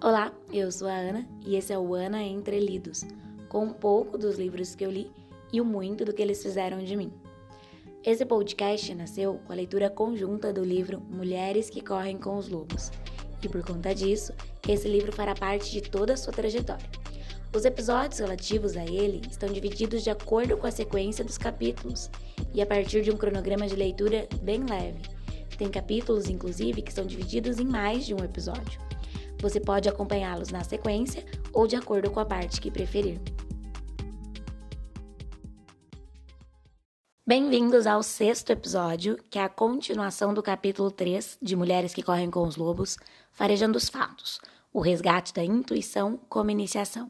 Olá, eu sou a Ana e esse é o Ana Entre Lidos, com um pouco dos livros que eu li e o muito do que eles fizeram de mim. Esse podcast nasceu com a leitura conjunta do livro Mulheres que Correm com os Lobos, e por conta disso, esse livro fará parte de toda a sua trajetória. Os episódios relativos a ele estão divididos de acordo com a sequência dos capítulos e a partir de um cronograma de leitura bem leve. Tem capítulos, inclusive, que são divididos em mais de um episódio. Você pode acompanhá-los na sequência ou de acordo com a parte que preferir. Bem-vindos ao sexto episódio, que é a continuação do capítulo 3 de Mulheres que Correm com os Lobos, Farejando os Fatos, o resgate da intuição como iniciação.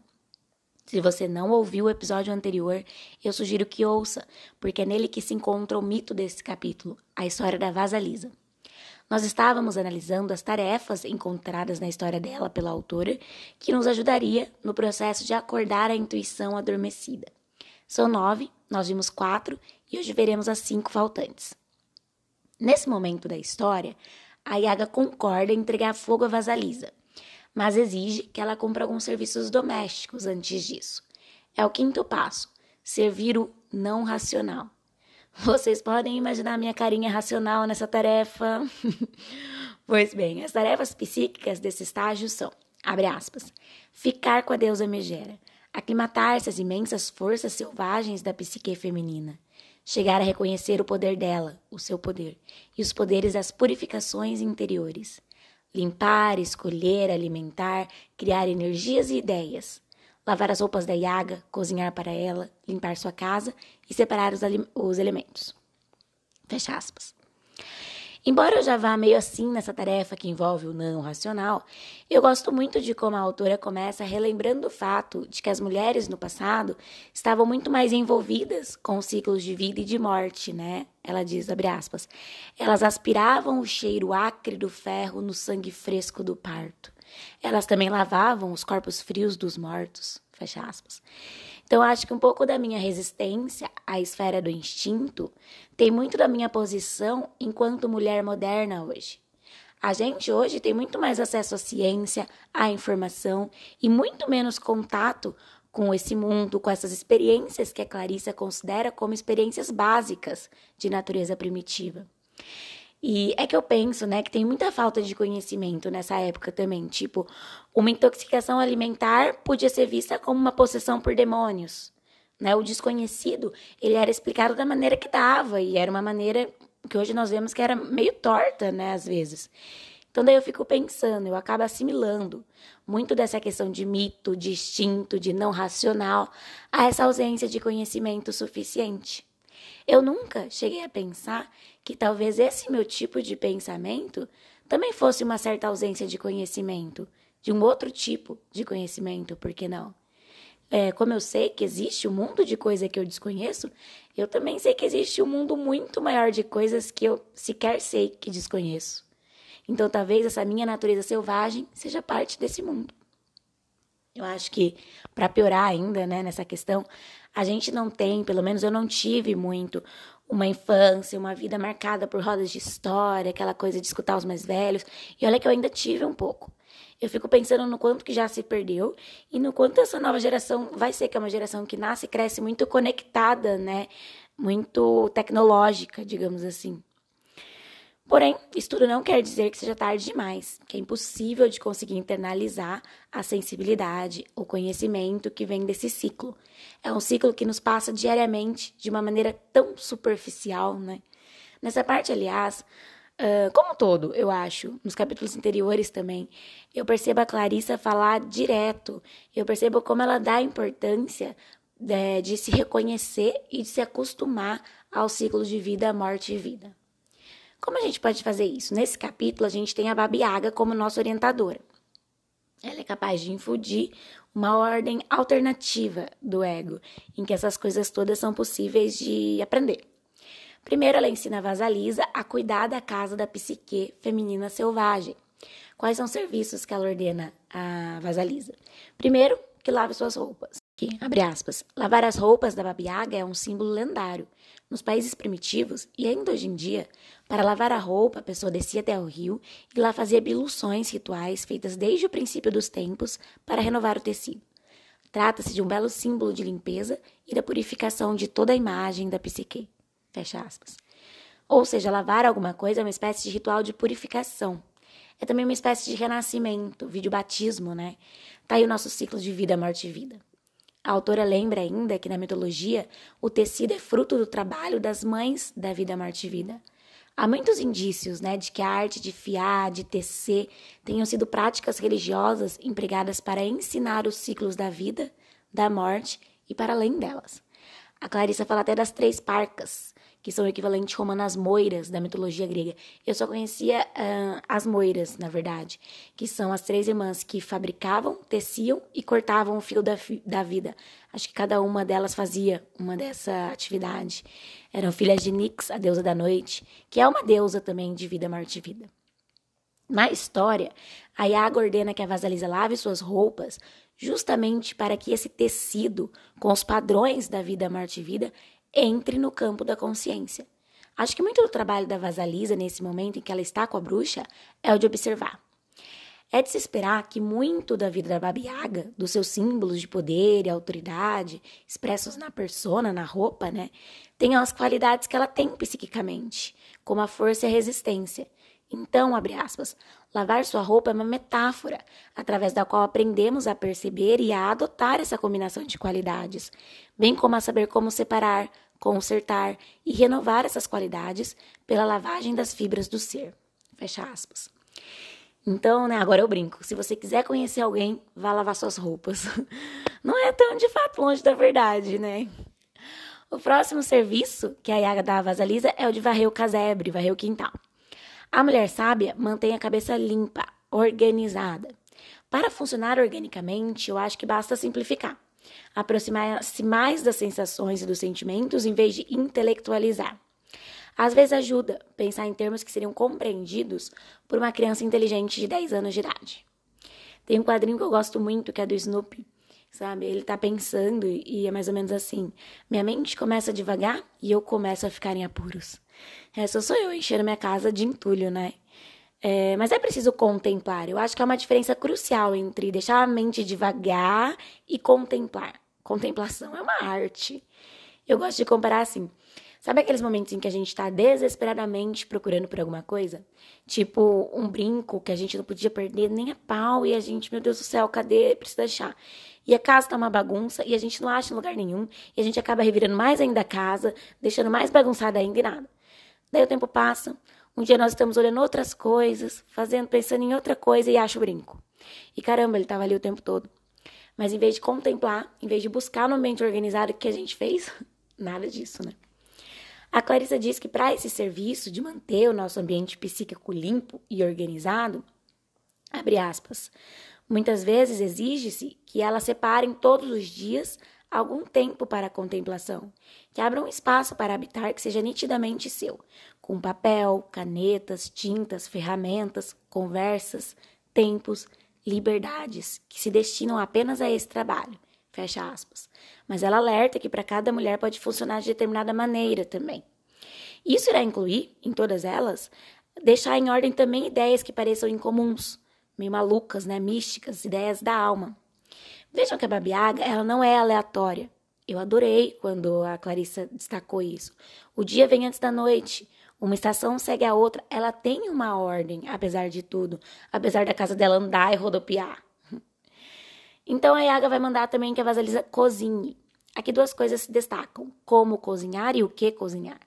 Se você não ouviu o episódio anterior, eu sugiro que ouça, porque é nele que se encontra o mito desse capítulo, a história da Vasalisa. Nós estávamos analisando as tarefas encontradas na história dela pela autora, que nos ajudaria no processo de acordar a intuição adormecida. São nove, nós vimos quatro e hoje veremos as cinco faltantes. Nesse momento da história, a Yaga concorda em entregar fogo a Vasalisa, mas exige que ela cumpra alguns serviços domésticos antes disso. É o quinto passo: servir o não racional. Vocês podem imaginar minha carinha racional nessa tarefa? pois bem, as tarefas psíquicas desse estágio são, abre aspas, ficar com a deusa Megera, aclimatar-se às imensas forças selvagens da psique feminina, chegar a reconhecer o poder dela, o seu poder, e os poderes das purificações interiores, limpar, escolher, alimentar, criar energias e ideias, lavar as roupas da Yaga, cozinhar para ela, limpar sua casa e separar os, os elementos. Fecha aspas. Embora eu já vá meio assim nessa tarefa que envolve o não racional, eu gosto muito de como a autora começa relembrando o fato de que as mulheres no passado estavam muito mais envolvidas com os ciclos de vida e de morte, né? Ela diz, abre aspas, elas aspiravam o cheiro acre do ferro no sangue fresco do parto. Elas também lavavam os corpos frios dos mortos. Fecha aspas. Então, acho que um pouco da minha resistência à esfera do instinto tem muito da minha posição enquanto mulher moderna hoje. A gente hoje tem muito mais acesso à ciência, à informação e muito menos contato com esse mundo, com essas experiências que a Clarissa considera como experiências básicas de natureza primitiva. E é que eu penso, né, que tem muita falta de conhecimento nessa época também. Tipo, uma intoxicação alimentar podia ser vista como uma possessão por demônios. Né? O desconhecido, ele era explicado da maneira que dava, e era uma maneira que hoje nós vemos que era meio torta, né, às vezes. Então daí eu fico pensando, eu acabo assimilando muito dessa questão de mito, de instinto, de não racional, a essa ausência de conhecimento suficiente. Eu nunca cheguei a pensar que talvez esse meu tipo de pensamento também fosse uma certa ausência de conhecimento, de um outro tipo de conhecimento, por que não? É, como eu sei que existe um mundo de coisa que eu desconheço, eu também sei que existe um mundo muito maior de coisas que eu sequer sei que desconheço. Então, talvez essa minha natureza selvagem seja parte desse mundo. Eu acho que, para piorar ainda né, nessa questão, a gente não tem, pelo menos eu não tive muito, uma infância, uma vida marcada por rodas de história, aquela coisa de escutar os mais velhos. E olha que eu ainda tive um pouco. Eu fico pensando no quanto que já se perdeu e no quanto essa nova geração vai ser, que é uma geração que nasce e cresce muito conectada, né? Muito tecnológica, digamos assim. Porém, isso tudo não quer dizer que seja tarde demais, que é impossível de conseguir internalizar a sensibilidade, o conhecimento que vem desse ciclo. É um ciclo que nos passa diariamente de uma maneira tão superficial, né? Nessa parte, aliás, uh, como todo, eu acho, nos capítulos anteriores também, eu percebo a Clarissa falar direto, eu percebo como ela dá importância de, né, de se reconhecer e de se acostumar ao ciclo de vida, morte e vida. Como a gente pode fazer isso? Nesse capítulo, a gente tem a Babiaga como nossa orientadora. Ela é capaz de infundir uma ordem alternativa do ego, em que essas coisas todas são possíveis de aprender. Primeiro, ela ensina a Vasalisa a cuidar da casa da psique feminina selvagem. Quais são os serviços que ela ordena a Vasalisa? Primeiro, que lave suas roupas. Que, abre aspas, lavar as roupas da babiaga é um símbolo lendário. Nos países primitivos, e ainda hoje em dia, para lavar a roupa, a pessoa descia até o rio e lá fazia biluções rituais feitas desde o princípio dos tempos para renovar o tecido. Trata-se de um belo símbolo de limpeza e da purificação de toda a imagem da psique. Fecha aspas. Ou seja, lavar alguma coisa é uma espécie de ritual de purificação. É também uma espécie de renascimento, vídeo batismo, né? Tá aí o nosso ciclo de vida, morte e vida. A autora lembra ainda que na mitologia o tecido é fruto do trabalho das mães da vida, morte vida. Há muitos indícios né, de que a arte de fiar, de tecer, tenham sido práticas religiosas empregadas para ensinar os ciclos da vida, da morte e para além delas. A Clarissa fala até das três parcas, que são o equivalente romano às moiras da mitologia grega. Eu só conhecia uh, as moiras, na verdade, que são as três irmãs que fabricavam, teciam e cortavam o fio da, da vida. Acho que cada uma delas fazia uma dessa atividade. Eram filhas de Nix, a deusa da noite, que é uma deusa também de vida, morte e vida. Na história, a Yaga ordena que a Vasalisa lave suas roupas justamente para que esse tecido, com os padrões da vida, morte e vida, entre no campo da consciência. Acho que muito do trabalho da Vasalisa nesse momento em que ela está com a bruxa é o de observar. É de se esperar que muito da vida da Babiaga, dos seus símbolos de poder e autoridade, expressos na persona, na roupa, né, tenham as qualidades que ela tem psiquicamente, como a força e a resistência. Então, abre aspas, lavar sua roupa é uma metáfora, através da qual aprendemos a perceber e a adotar essa combinação de qualidades, bem como a saber como separar, consertar e renovar essas qualidades pela lavagem das fibras do ser. Fecha aspas. Então, né, agora eu brinco. Se você quiser conhecer alguém, vá lavar suas roupas. Não é tão de fato longe da verdade, né? O próximo serviço que a Yaga dá Vasalisa é o de varrer o casebre, varrer o quintal. A mulher sábia mantém a cabeça limpa, organizada. Para funcionar organicamente, eu acho que basta simplificar. Aproximar-se mais das sensações e dos sentimentos em vez de intelectualizar. Às vezes ajuda pensar em termos que seriam compreendidos por uma criança inteligente de 10 anos de idade. Tem um quadrinho que eu gosto muito, que é do Snoopy, sabe? Ele tá pensando e é mais ou menos assim: minha mente começa devagar e eu começo a ficar em apuros. Essa sou eu enchendo minha casa de entulho, né? É, mas é preciso contemplar. Eu acho que há uma diferença crucial entre deixar a mente devagar e contemplar. Contemplação é uma arte. Eu gosto de comparar assim. Sabe aqueles momentos em que a gente está desesperadamente procurando por alguma coisa? Tipo um brinco que a gente não podia perder nem a pau e a gente, meu Deus do céu, cadê? Precisa achar. E a casa tá uma bagunça e a gente não acha em lugar nenhum e a gente acaba revirando mais ainda a casa, deixando mais bagunçada ainda e nada. Daí o tempo passa, um dia nós estamos olhando outras coisas, fazendo, pensando em outra coisa e acha o brinco. E caramba, ele estava ali o tempo todo. Mas em vez de contemplar, em vez de buscar no ambiente organizado o que a gente fez, nada disso, né? A Clarissa diz que para esse serviço de manter o nosso ambiente psíquico limpo e organizado, abre aspas, muitas vezes exige-se que elas separem todos os dias algum tempo para a contemplação, que abra um espaço para habitar que seja nitidamente seu, com papel, canetas, tintas, ferramentas, conversas, tempos, liberdades que se destinam apenas a esse trabalho. Fecha aspas. Mas ela alerta que para cada mulher pode funcionar de determinada maneira também. Isso irá incluir, em todas elas, deixar em ordem também ideias que pareçam incomuns, meio malucas, né, místicas, ideias da alma. Vejam que a Babiaga, ela não é aleatória. Eu adorei quando a Clarissa destacou isso. O dia vem antes da noite. Uma estação segue a outra. Ela tem uma ordem, apesar de tudo. Apesar da casa dela andar e rodopiar. Então a Yaga vai mandar também que a Vasalisa cozinhe. Aqui duas coisas se destacam: como cozinhar e o que cozinhar.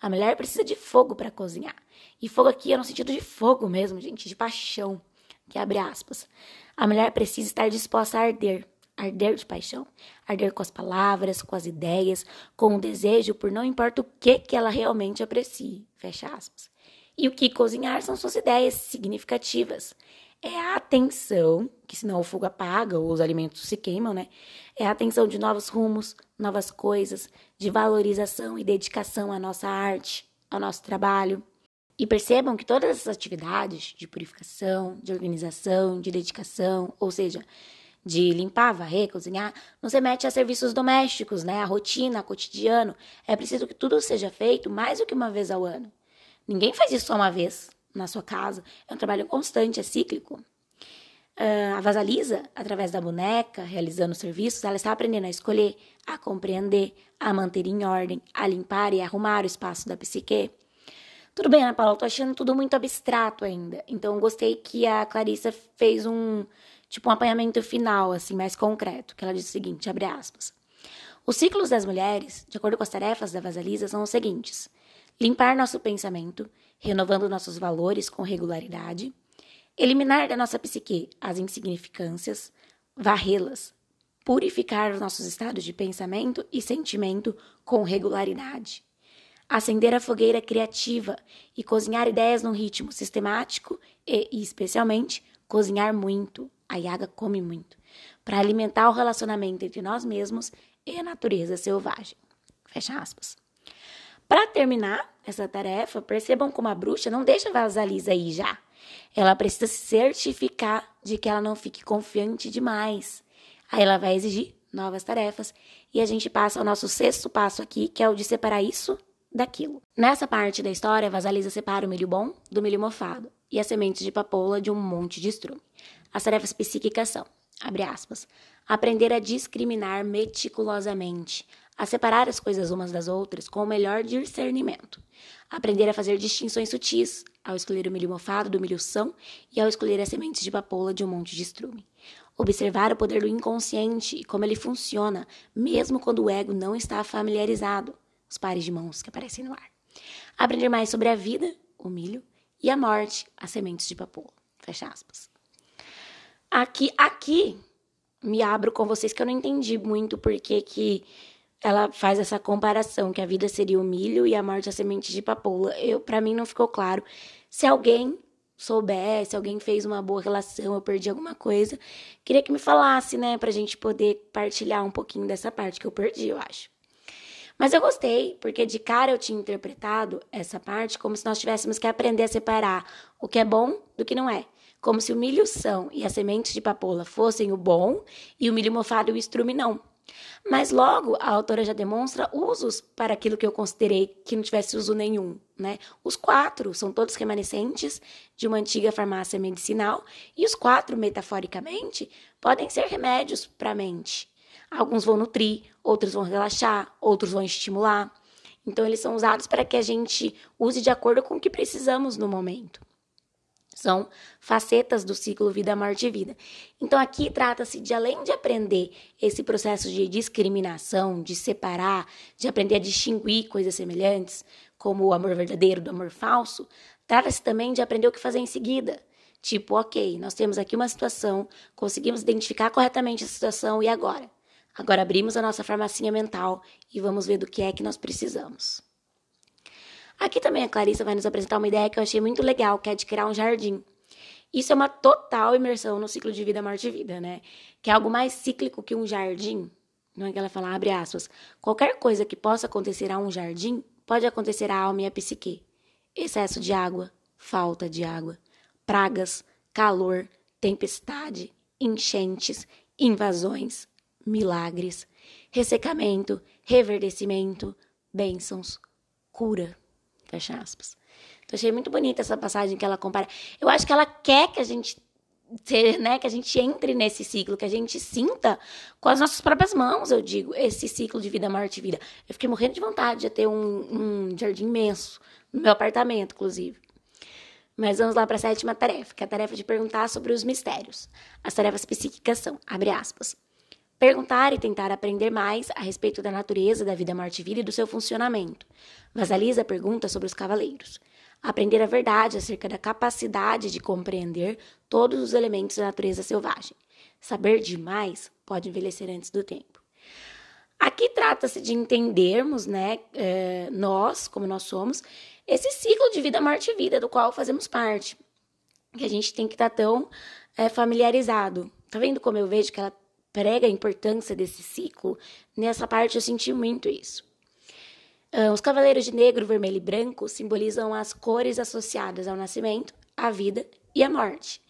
A mulher precisa de fogo para cozinhar. E fogo aqui é no sentido de fogo mesmo, gente, de paixão, que abre aspas. A mulher precisa estar disposta a arder, arder de paixão, arder com as palavras, com as ideias, com o desejo por não importa o que que ela realmente aprecie, fecha aspas. E o que cozinhar são suas ideias significativas. É a atenção, que senão o fogo apaga ou os alimentos se queimam, né? É a atenção de novos rumos, novas coisas, de valorização e dedicação à nossa arte, ao nosso trabalho. E percebam que todas essas atividades de purificação, de organização, de dedicação, ou seja, de limpar, varrer, cozinhar, nos remete a serviços domésticos, né? A rotina, a cotidiano. É preciso que tudo seja feito mais do que uma vez ao ano. Ninguém faz isso só uma vez na sua casa. É um trabalho constante, é cíclico. Uh, a Vasalisa, através da boneca, realizando serviços, ela está aprendendo a escolher, a compreender, a manter em ordem, a limpar e arrumar o espaço da psique. Tudo bem, Ana Paula, eu tô achando tudo muito abstrato ainda. Então, gostei que a Clarissa fez um, tipo, um apanhamento final, assim, mais concreto, que ela diz o seguinte, abre aspas. Os ciclos das mulheres, de acordo com as tarefas da Vasalisa, são os seguintes. Limpar nosso pensamento, renovando nossos valores com regularidade, Eliminar da nossa psique as insignificâncias, varrê-las, purificar os nossos estados de pensamento e sentimento com regularidade. Acender a fogueira criativa e cozinhar ideias num ritmo sistemático e, especialmente, cozinhar muito. A Yaga come muito. Para alimentar o relacionamento entre nós mesmos e a natureza selvagem. Fecha aspas. Para terminar essa tarefa, percebam como a bruxa não deixa vazar aí já. Ela precisa se certificar de que ela não fique confiante demais. Aí ela vai exigir novas tarefas e a gente passa ao nosso sexto passo aqui, que é o de separar isso daquilo. Nessa parte da história, Vasalisa separa o milho bom do milho mofado e as sementes de papoula de um monte de estrume. As tarefas psíquicas são, abre aspas, aprender a discriminar meticulosamente, a separar as coisas umas das outras com o melhor discernimento, aprender a fazer distinções sutis ao escolher o milho mofado do milho são e ao escolher as sementes de papoula de um monte de estrume. Observar o poder do inconsciente e como ele funciona, mesmo quando o ego não está familiarizado, os pares de mãos que aparecem no ar. Aprender mais sobre a vida, o milho, e a morte, as sementes de papoula. Fecha aspas. Aqui, aqui me abro com vocês que eu não entendi muito porque que ela faz essa comparação que a vida seria o milho e a morte a semente de papoula. Eu, para mim não ficou claro. Se alguém souber, se alguém fez uma boa relação, eu perdi alguma coisa, queria que me falasse, né, pra gente poder partilhar um pouquinho dessa parte que eu perdi, eu acho. Mas eu gostei, porque de cara eu tinha interpretado essa parte como se nós tivéssemos que aprender a separar o que é bom do que não é. Como se o milho são e as sementes de papoula fossem o bom e o milho mofado e o estrume não. Mas logo a autora já demonstra usos para aquilo que eu considerei que não tivesse uso nenhum, né? Os quatro são todos remanescentes de uma antiga farmácia medicinal e os quatro, metaforicamente, podem ser remédios para a mente. Alguns vão nutrir, outros vão relaxar, outros vão estimular. Então eles são usados para que a gente use de acordo com o que precisamos no momento. São facetas do ciclo vida, morte e vida. Então aqui trata-se de, além de aprender esse processo de discriminação, de separar, de aprender a distinguir coisas semelhantes, como o amor verdadeiro do amor falso, trata-se também de aprender o que fazer em seguida. Tipo, ok, nós temos aqui uma situação, conseguimos identificar corretamente a situação e agora? Agora abrimos a nossa farmacinha mental e vamos ver do que é que nós precisamos. Aqui também a Clarissa vai nos apresentar uma ideia que eu achei muito legal, que é de criar um jardim. Isso é uma total imersão no ciclo de vida, morte e vida, né? Que é algo mais cíclico que um jardim. Não é que ela fala, abre aspas. Qualquer coisa que possa acontecer a um jardim pode acontecer à alma e à psique. Excesso de água, falta de água, pragas, calor, tempestade, enchentes, invasões, milagres, ressecamento, reverdecimento, bênçãos, cura. Fecha aspas. Então, achei muito bonita essa passagem que ela compara. Eu acho que ela quer que a gente né, que a gente entre nesse ciclo, que a gente sinta com as nossas próprias mãos, eu digo, esse ciclo de vida, morte e vida. Eu fiquei morrendo de vontade de ter um, um jardim imenso no meu apartamento, inclusive. Mas vamos lá para a sétima tarefa, que é a tarefa de perguntar sobre os mistérios. As tarefas psíquicas são, abre aspas, Perguntar e tentar aprender mais a respeito da natureza da vida, morte e vida e do seu funcionamento. Vasalisa pergunta sobre os cavaleiros. Aprender a verdade acerca da capacidade de compreender todos os elementos da natureza selvagem. Saber demais pode envelhecer antes do tempo. Aqui trata-se de entendermos, né, é, nós, como nós somos, esse ciclo de vida, morte e vida do qual fazemos parte. Que a gente tem que estar tá tão é, familiarizado. Tá vendo como eu vejo que ela prega a importância desse ciclo, nessa parte eu senti muito isso. Uh, os cavaleiros de negro, vermelho e branco simbolizam as cores associadas ao nascimento, à vida e à morte.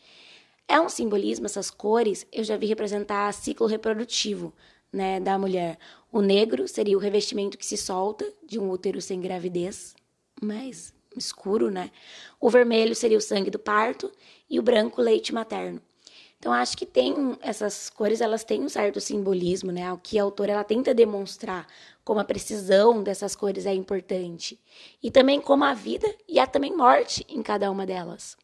É um simbolismo, essas cores, eu já vi representar ciclo reprodutivo, né, da mulher. O negro seria o revestimento que se solta de um útero sem gravidez, mais escuro, né? O vermelho seria o sangue do parto e o branco leite materno. Então acho que tem essas cores, elas têm um certo simbolismo, né? O que a autora ela tenta demonstrar como a precisão dessas cores é importante e também como a vida e a também morte em cada uma delas.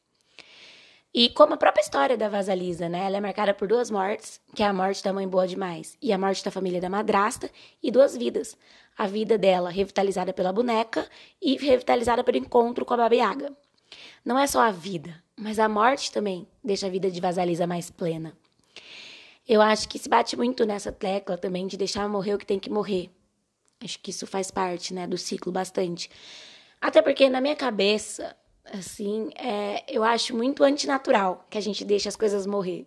E como a própria história da Vasalisa, né? Ela é marcada por duas mortes, que é a morte da mãe boa demais e a morte da família da madrasta, e duas vidas. A vida dela revitalizada pela boneca e revitalizada pelo encontro com a Baba Yaga. Não é só a vida, mas a morte também deixa a vida de Vasalisa mais plena. Eu acho que se bate muito nessa tecla também de deixar morrer o que tem que morrer. Acho que isso faz parte, né, do ciclo bastante. Até porque na minha cabeça, assim, é, eu acho muito antinatural que a gente deixe as coisas morrer.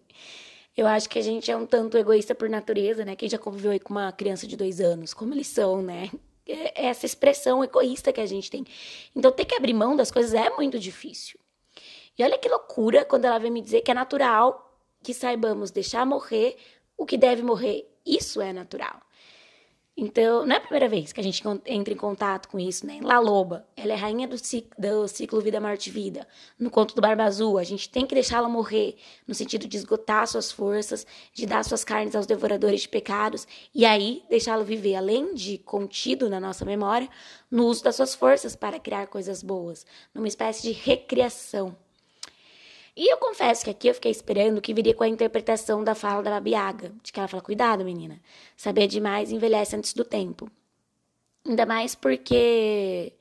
Eu acho que a gente é um tanto egoísta por natureza, né? Quem já conviveu aí com uma criança de dois anos, como eles são, né? É, essa expressão egoísta que a gente tem. Então, ter que abrir mão das coisas é muito difícil. E olha que loucura quando ela vem me dizer que é natural que saibamos deixar morrer o que deve morrer. Isso é natural. Então, não é a primeira vez que a gente entra em contato com isso, né? La Loba, ela é rainha do ciclo, do ciclo Vida, Morte Vida. No conto do Barba Azul, a gente tem que deixá-la morrer, no sentido de esgotar suas forças, de dar suas carnes aos devoradores de pecados, e aí deixá-lo viver, além de contido na nossa memória, no uso das suas forças para criar coisas boas, numa espécie de recriação. E eu confesso que aqui eu fiquei esperando que viria com a interpretação da fala da Babiaga, de que ela fala: cuidado, menina, saber demais envelhece antes do tempo. Ainda mais porque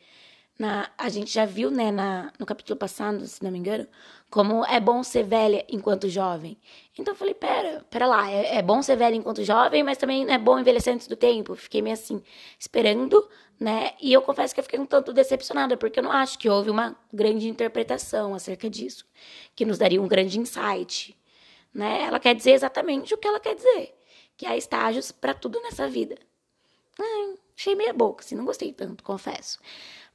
na, a gente já viu, né, na, no capítulo passado, se não me engano, como é bom ser velha enquanto jovem. Então eu falei, pera, pera lá, é, é bom ser velha enquanto jovem, mas também é bom envelhecer antes do tempo. Fiquei meio assim, esperando, né? E eu confesso que eu fiquei um tanto decepcionada, porque eu não acho que houve uma grande interpretação acerca disso, que nos daria um grande insight, né? Ela quer dizer exatamente o que ela quer dizer, que há estágios para tudo nessa vida. Hum, achei meia boca, assim, não gostei tanto, confesso.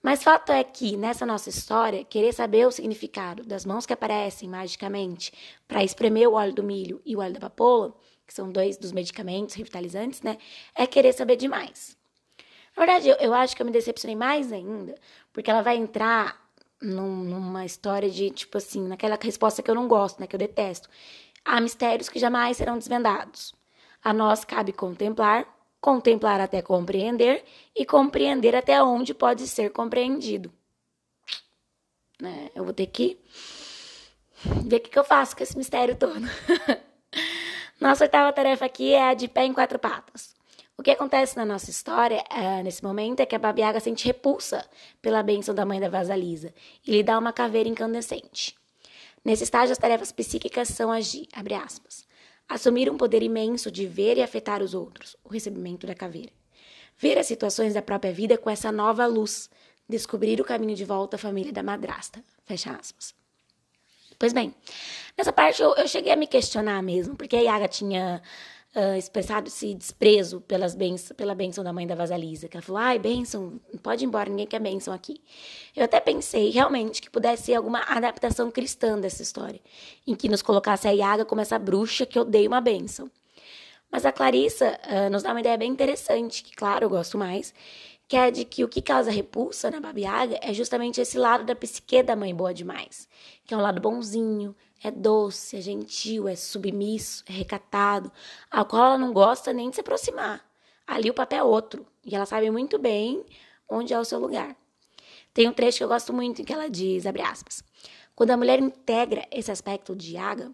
Mas fato é que, nessa nossa história, querer saber o significado das mãos que aparecem magicamente para espremer o óleo do milho e o óleo da papoula, que são dois dos medicamentos revitalizantes, né? É querer saber demais. Na verdade, eu, eu acho que eu me decepcionei mais ainda, porque ela vai entrar num, numa história de, tipo assim, naquela resposta que eu não gosto, né? Que eu detesto. Há mistérios que jamais serão desvendados. A nós cabe contemplar contemplar até compreender e compreender até onde pode ser compreendido. É, eu vou ter que ver o que, que eu faço com esse mistério todo. Nossa oitava tarefa aqui é a de pé em quatro patas. O que acontece na nossa história, é, nesse momento, é que a Babiaga sente repulsa pela bênção da mãe da Vasalisa e lhe dá uma caveira incandescente. Nesse estágio, as tarefas psíquicas são agir, abre aspas, Assumir um poder imenso de ver e afetar os outros, o recebimento da caveira. Ver as situações da própria vida com essa nova luz. Descobrir o caminho de volta à família da madrasta. Fecha aspas. Pois bem, nessa parte eu, eu cheguei a me questionar mesmo, porque a Yaga tinha uh, expressado esse desprezo pelas bens, pela bênção da mãe da Vasalisa, que ela falou, ai, bênção, pode ir embora, ninguém quer bênção aqui. Eu até pensei, realmente, que pudesse ser alguma adaptação cristã dessa história, em que nos colocasse a Iaga como essa bruxa que odeia uma bênção. Mas a Clarissa uh, nos dá uma ideia bem interessante, que, claro, eu gosto mais, que é de que o que causa repulsa na Babiaga é justamente esse lado da psique da mãe boa demais, que é um lado bonzinho, é doce, é gentil, é submisso, é recatado, ao qual ela não gosta nem de se aproximar. Ali o papel é outro, e ela sabe muito bem onde é o seu lugar. Tem um trecho que eu gosto muito em que ela diz, abre aspas, quando a mulher integra esse aspecto de Yaga,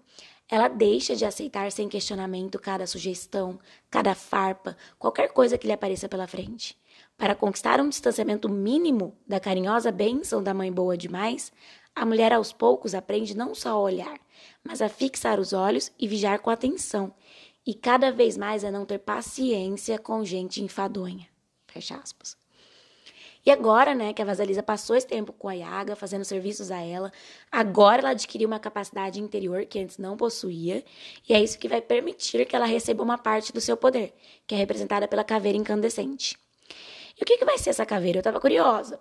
ela deixa de aceitar sem questionamento cada sugestão, cada farpa, qualquer coisa que lhe apareça pela frente. Para conquistar um distanciamento mínimo da carinhosa bênção da mãe boa demais, a mulher aos poucos aprende não só a olhar, mas a fixar os olhos e vigiar com atenção, e cada vez mais a não ter paciência com gente enfadonha. Fecha aspas. E agora, né, que a Vasalisa passou esse tempo com a Yaga, fazendo serviços a ela, agora ela adquiriu uma capacidade interior que antes não possuía, e é isso que vai permitir que ela receba uma parte do seu poder, que é representada pela caveira incandescente. E o que, que vai ser essa caveira? Eu estava curiosa.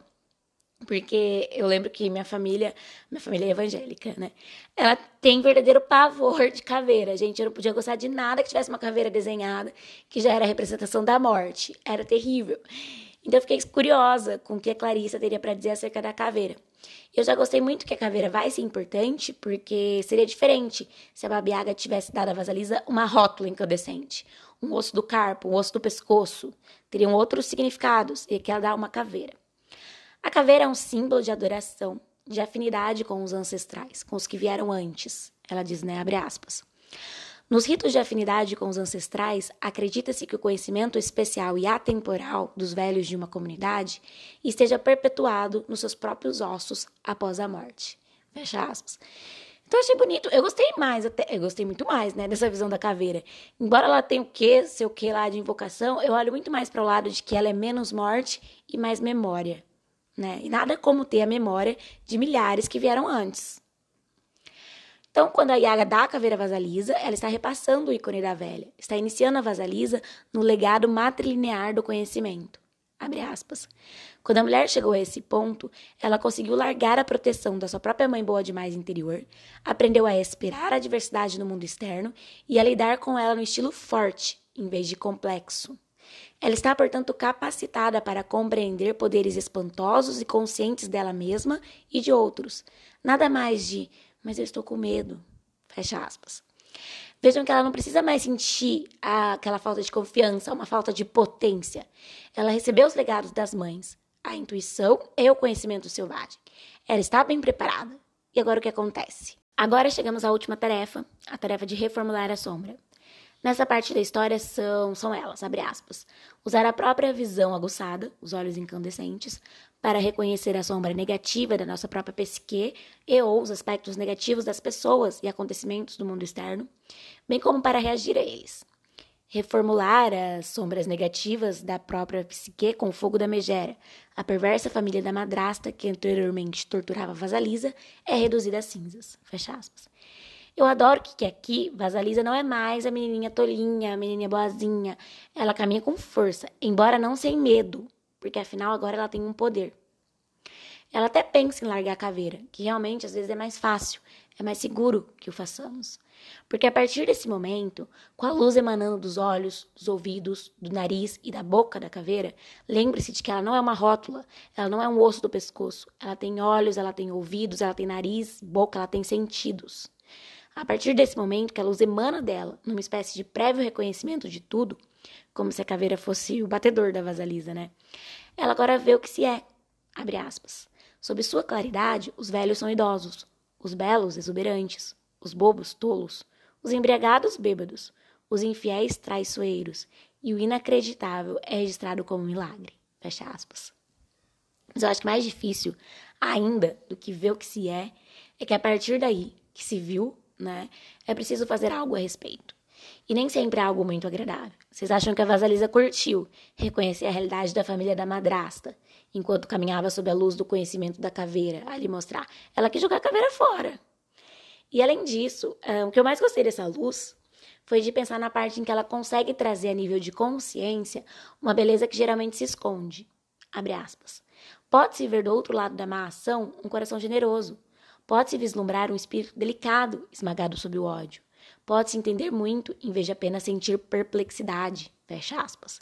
Porque eu lembro que minha família, minha família é evangélica, né? Ela tem verdadeiro pavor de caveira. Gente, eu não podia gostar de nada que tivesse uma caveira desenhada, que já era a representação da morte. Era terrível. Então eu fiquei curiosa com o que a Clarissa teria para dizer acerca da caveira. Eu já gostei muito que a caveira vai ser importante, porque seria diferente se a Babiaga tivesse dado a Vasalisa uma rótula incandescente, um osso do carpo, um osso do pescoço. Teriam outros significados, e aqui ela dá uma caveira. A caveira é um símbolo de adoração, de afinidade com os ancestrais, com os que vieram antes. Ela diz, né? Abre aspas. Nos ritos de afinidade com os ancestrais, acredita-se que o conhecimento especial e atemporal dos velhos de uma comunidade esteja perpetuado nos seus próprios ossos após a morte. Fecha aspas. Então achei bonito. Eu gostei mais, até, eu gostei muito mais, né, dessa visão da caveira. Embora ela tenha o quê, seu quê lá de invocação, eu olho muito mais para o lado de que ela é menos morte e mais memória, né? E nada como ter a memória de milhares que vieram antes. Então, quando a Yaga dá a caveira vasalisa, ela está repassando o ícone da velha, está iniciando a vasalisa no legado matrilinear do conhecimento. Abre aspas. Quando a mulher chegou a esse ponto, ela conseguiu largar a proteção da sua própria mãe boa demais interior, aprendeu a esperar a diversidade no mundo externo e a lidar com ela no estilo forte, em vez de complexo. Ela está, portanto, capacitada para compreender poderes espantosos e conscientes dela mesma e de outros. Nada mais de mas eu estou com medo. Fecha aspas. Vejam que ela não precisa mais sentir aquela falta de confiança, uma falta de potência. Ela recebeu os legados das mães, a intuição e o conhecimento selvagem. Ela está bem preparada. E agora o que acontece? Agora chegamos à última tarefa, a tarefa de reformular a sombra. Nessa parte da história são, são elas, abre aspas, usar a própria visão aguçada, os olhos incandescentes, para reconhecer a sombra negativa da nossa própria psique e ou os aspectos negativos das pessoas e acontecimentos do mundo externo, bem como para reagir a eles. Reformular as sombras negativas da própria psique com o fogo da megera, a perversa família da madrasta que anteriormente torturava Vasalisa, é reduzida a cinzas. Fecha aspas. Eu adoro que aqui Vasalisa não é mais a menininha tolinha, a menininha boazinha. Ela caminha com força, embora não sem medo, porque afinal agora ela tem um poder. Ela até pensa em largar a caveira, que realmente às vezes é mais fácil, é mais seguro que o façamos. Porque a partir desse momento, com a luz emanando dos olhos, dos ouvidos, do nariz e da boca da caveira, lembre-se de que ela não é uma rótula, ela não é um osso do pescoço. Ela tem olhos, ela tem ouvidos, ela tem nariz, boca, ela tem sentidos. A partir desse momento que a luz emana dela, numa espécie de prévio reconhecimento de tudo, como se a caveira fosse o batedor da vasalisa, né? Ela agora vê o que se é, abre aspas. Sob sua claridade, os velhos são idosos, os belos exuberantes, os bobos tolos, os embriagados bêbados, os infiéis traiçoeiros, e o inacreditável é registrado como milagre. Fecha aspas. Mas eu acho que mais difícil ainda do que ver o que se é, é que a partir daí que se viu né? É preciso fazer algo a respeito. E nem sempre é algo muito agradável. Vocês acham que a Vasalisa curtiu reconhecer a realidade da família da madrasta, enquanto caminhava sob a luz do conhecimento da caveira, a lhe mostrar. Ela quis jogar a caveira fora. E além disso, o que eu mais gostei dessa luz foi de pensar na parte em que ela consegue trazer a nível de consciência uma beleza que geralmente se esconde. Abre aspas. Pode-se ver do outro lado da má ação um coração generoso, Pode-se vislumbrar um espírito delicado esmagado sob o ódio. Pode-se entender muito em vez de apenas sentir perplexidade. Fecha aspas.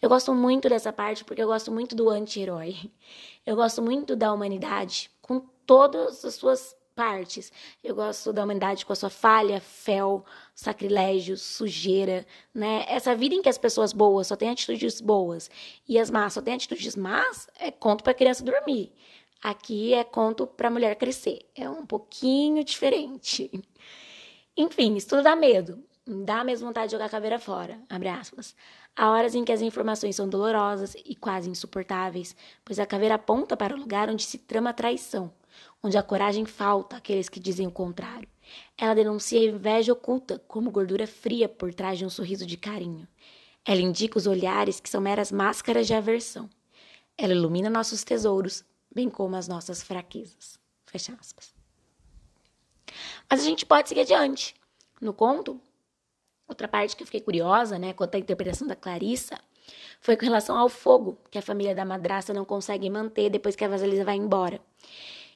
Eu gosto muito dessa parte porque eu gosto muito do anti-herói. Eu gosto muito da humanidade com todas as suas partes. Eu gosto da humanidade com a sua falha, fel, sacrilégio, sujeira, né? Essa vida em que as pessoas boas só têm atitudes boas e as más só têm atitudes más, é conto para criança dormir. Aqui é conto para mulher crescer. É um pouquinho diferente. Enfim, tudo dá medo. Dá mesmo vontade de jogar a caveira fora. Abre aspas. Há horas em que as informações são dolorosas e quase insuportáveis, pois a caveira aponta para o lugar onde se trama a traição, onde a coragem falta àqueles que dizem o contrário. Ela denuncia a inveja oculta como gordura fria por trás de um sorriso de carinho. Ela indica os olhares que são meras máscaras de aversão. Ela ilumina nossos tesouros, bem como as nossas fraquezas. Fecha aspas. Mas a gente pode seguir adiante. No conto, outra parte que eu fiquei curiosa, né, quanto à interpretação da Clarissa, foi com relação ao fogo que a família da madrasta não consegue manter depois que a Vasalisa vai embora.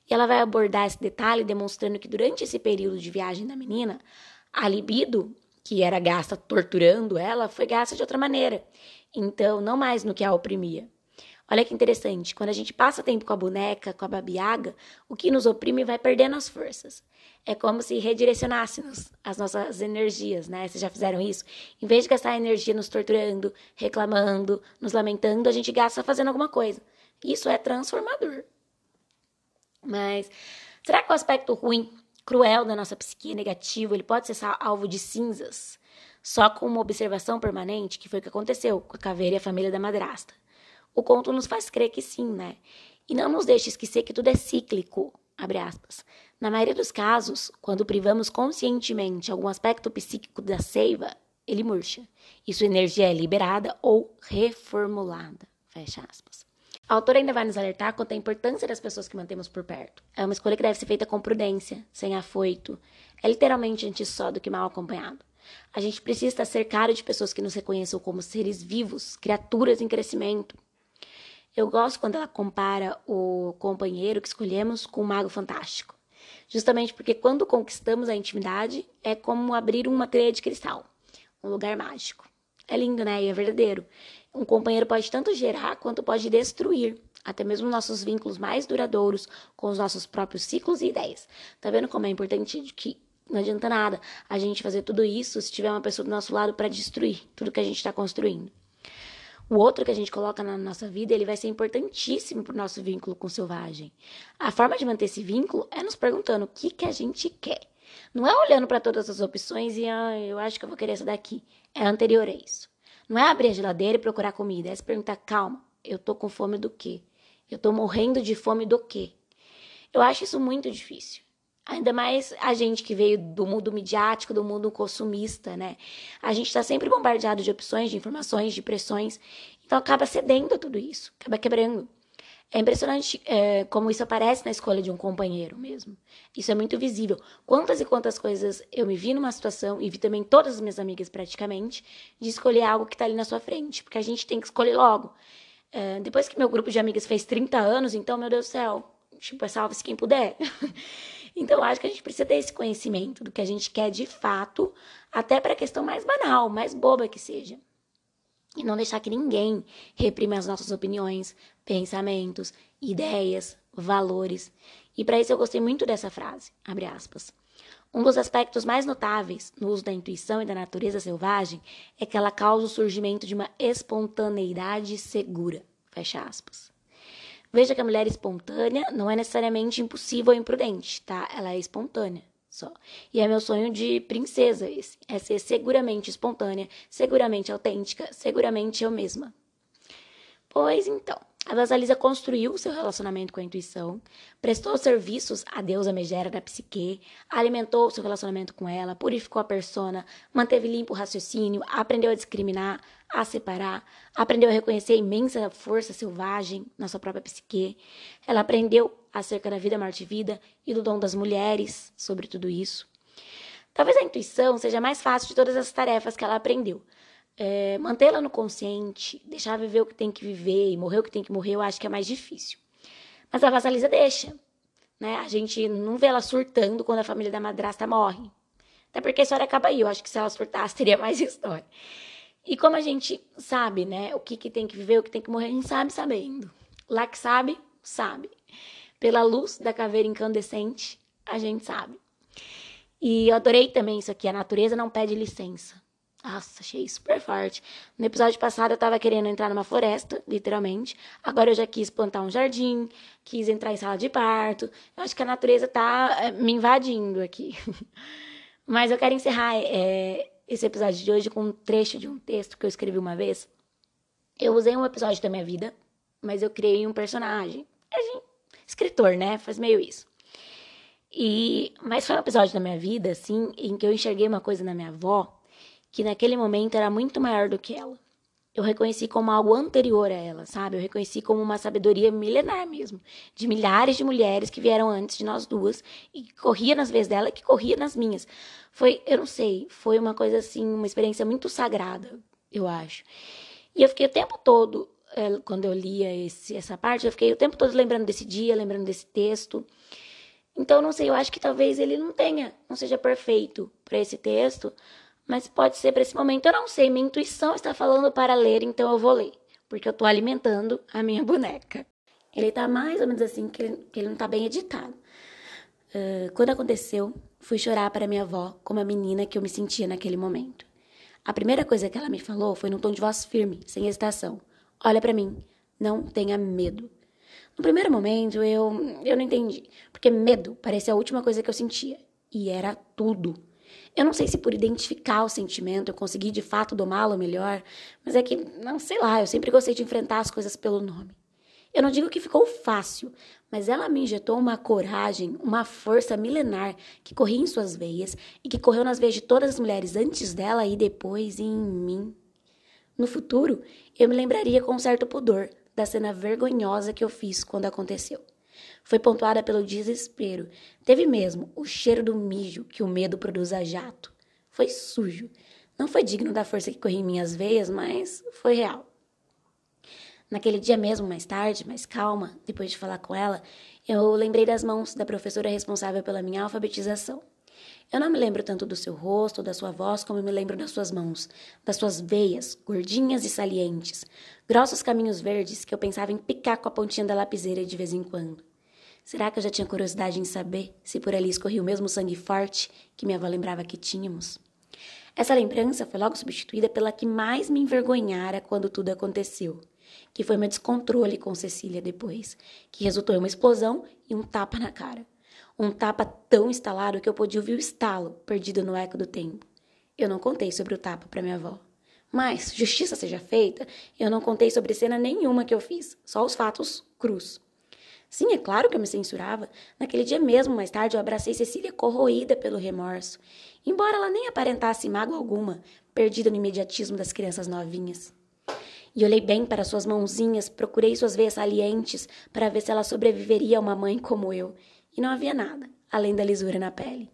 E ela vai abordar esse detalhe demonstrando que durante esse período de viagem da menina, a libido, que era gasta torturando ela, foi gasta de outra maneira. Então, não mais no que a oprimia. Olha que interessante, quando a gente passa tempo com a boneca, com a babiaga, o que nos oprime vai perdendo as forças. É como se redirecionássemos as nossas energias, né? Vocês já fizeram isso? Em vez de gastar energia nos torturando, reclamando, nos lamentando, a gente gasta fazendo alguma coisa. Isso é transformador. Mas será que o aspecto ruim, cruel da nossa psique negativo, ele pode ser alvo de cinzas? Só com uma observação permanente, que foi o que aconteceu com a caveira e a família da madrasta. O conto nos faz crer que sim, né? E não nos deixe esquecer que tudo é cíclico, abre aspas. Na maioria dos casos, quando privamos conscientemente algum aspecto psíquico da seiva, ele murcha. E sua energia é liberada ou reformulada, fecha aspas. A autora ainda vai nos alertar quanto à importância das pessoas que mantemos por perto. É uma escolha que deve ser feita com prudência, sem afoito. É literalmente antes só do que mal acompanhado. A gente precisa estar cercado de pessoas que nos reconheçam como seres vivos, criaturas em crescimento, eu gosto quando ela compara o companheiro que escolhemos com o mago fantástico. Justamente porque quando conquistamos a intimidade, é como abrir uma teia de cristal, um lugar mágico. É lindo, né? E é verdadeiro. Um companheiro pode tanto gerar quanto pode destruir, até mesmo nossos vínculos mais duradouros com os nossos próprios ciclos e ideias. Tá vendo como é importante que não adianta nada a gente fazer tudo isso se tiver uma pessoa do nosso lado para destruir tudo que a gente está construindo. O outro que a gente coloca na nossa vida, ele vai ser importantíssimo para o nosso vínculo com o selvagem. A forma de manter esse vínculo é nos perguntando o que, que a gente quer. Não é olhando para todas as opções e ah, eu acho que eu vou querer essa daqui. É anterior a isso. Não é abrir a geladeira e procurar comida, é se perguntar, calma, eu tô com fome do quê? Eu tô morrendo de fome do quê? Eu acho isso muito difícil. Ainda mais a gente que veio do mundo midiático, do mundo consumista, né? A gente está sempre bombardeado de opções, de informações, de pressões. Então acaba cedendo a tudo isso, acaba quebrando. É impressionante é, como isso aparece na escolha de um companheiro mesmo. Isso é muito visível. Quantas e quantas coisas eu me vi numa situação, e vi também todas as minhas amigas praticamente, de escolher algo que está ali na sua frente. Porque a gente tem que escolher logo. É, depois que meu grupo de amigas fez 30 anos, então, meu Deus do céu, tipo, salve-se quem puder. Então, acho que a gente precisa ter esse conhecimento do que a gente quer de fato, até para a questão mais banal, mais boba que seja. E não deixar que ninguém reprima as nossas opiniões, pensamentos, ideias, valores. E para isso eu gostei muito dessa frase, abre aspas. Um dos aspectos mais notáveis no uso da intuição e da natureza selvagem é que ela causa o surgimento de uma espontaneidade segura. Fecha aspas. Veja que a mulher espontânea não é necessariamente impossível ou imprudente, tá? Ela é espontânea só. E é meu sonho de princesa esse. É ser seguramente espontânea, seguramente autêntica, seguramente eu mesma. Pois então, a Vasalisa construiu seu relacionamento com a intuição, prestou serviços à deusa megera da psique, alimentou seu relacionamento com ela, purificou a persona, manteve limpo o raciocínio, aprendeu a discriminar, a separar, aprendeu a reconhecer a imensa força selvagem na sua própria psique. Ela aprendeu acerca da vida, morte e vida e do dom das mulheres sobre tudo isso. Talvez a intuição seja mais fácil de todas as tarefas que ela aprendeu, é, mantê-la no consciente, deixar viver o que tem que viver e morrer o que tem que morrer, eu acho que é mais difícil. Mas a Vasalisa deixa. Né? A gente não vê ela surtando quando a família da madrasta morre. Até porque a história acaba aí. Eu acho que se ela surtasse, teria mais história. E como a gente sabe, né, o que, que tem que viver, o que tem que morrer, a gente sabe sabendo. Lá que sabe, sabe. Pela luz da caveira incandescente, a gente sabe. E eu adorei também isso aqui. A natureza não pede licença. Nossa, achei super forte. No episódio passado eu tava querendo entrar numa floresta, literalmente. Agora eu já quis plantar um jardim, quis entrar em sala de parto. Eu acho que a natureza tá é, me invadindo aqui. Mas eu quero encerrar é, esse episódio de hoje com um trecho de um texto que eu escrevi uma vez. Eu usei um episódio da minha vida, mas eu criei um personagem. Escritor, né? Faz meio isso. E, mas foi um episódio da minha vida, assim, em que eu enxerguei uma coisa na minha avó que naquele momento era muito maior do que ela. Eu reconheci como algo anterior a ela, sabe? Eu reconheci como uma sabedoria milenar mesmo, de milhares de mulheres que vieram antes de nós duas e que corria nas vezes dela que corria nas minhas. Foi, eu não sei, foi uma coisa assim, uma experiência muito sagrada, eu acho. E eu fiquei o tempo todo, é, quando eu lia esse, essa parte, eu fiquei o tempo todo lembrando desse dia, lembrando desse texto. Então, não sei, eu acho que talvez ele não tenha, não seja perfeito para esse texto, mas pode ser para esse momento. Eu não sei, minha intuição está falando para ler, então eu vou ler, porque eu estou alimentando a minha boneca. Ele tá mais ou menos assim, que ele, que ele não tá bem editado. Uh, quando aconteceu, fui chorar para minha avó como a menina que eu me sentia naquele momento. A primeira coisa que ela me falou foi num tom de voz firme, sem hesitação. Olha para mim, não tenha medo. No primeiro momento, eu, eu não entendi, porque medo parecia a última coisa que eu sentia. E era tudo. Eu não sei se por identificar o sentimento eu consegui de fato domá-lo melhor, mas é que, não sei lá, eu sempre gostei de enfrentar as coisas pelo nome. Eu não digo que ficou fácil, mas ela me injetou uma coragem, uma força milenar que corria em suas veias e que correu nas veias de todas as mulheres antes dela e depois em mim. No futuro, eu me lembraria com certo pudor da cena vergonhosa que eu fiz quando aconteceu. Foi pontuada pelo desespero. Teve mesmo o cheiro do mijo que o medo produz a jato. Foi sujo. Não foi digno da força que corria em minhas veias, mas foi real. Naquele dia mesmo, mais tarde, mais calma, depois de falar com ela, eu lembrei das mãos da professora responsável pela minha alfabetização. Eu não me lembro tanto do seu rosto ou da sua voz como me lembro das suas mãos, das suas veias, gordinhas e salientes, grossos caminhos verdes que eu pensava em picar com a pontinha da lapiseira de vez em quando. Será que eu já tinha curiosidade em saber se por ali escorria o mesmo sangue forte que minha avó lembrava que tínhamos? Essa lembrança foi logo substituída pela que mais me envergonhara quando tudo aconteceu que foi meu descontrole com Cecília depois, que resultou em uma explosão e um tapa na cara. Um tapa tão instalado que eu podia ouvir o estalo, perdido no eco do tempo. Eu não contei sobre o tapa para minha avó. Mas, justiça seja feita, eu não contei sobre cena nenhuma que eu fiz, só os fatos crus. Sim, é claro que eu me censurava. Naquele dia mesmo, mais tarde, eu abracei Cecília corroída pelo remorso, embora ela nem aparentasse mágoa alguma, perdida no imediatismo das crianças novinhas. E olhei bem para suas mãozinhas, procurei suas veias salientes para ver se ela sobreviveria a uma mãe como eu. E não havia nada, além da lisura na pele.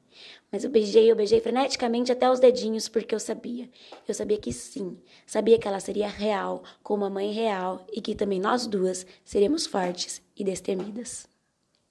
Mas eu beijei, eu beijei freneticamente até os dedinhos, porque eu sabia. Eu sabia que sim. Sabia que ela seria real, como uma mãe real, e que também nós duas seríamos fortes e destemidas.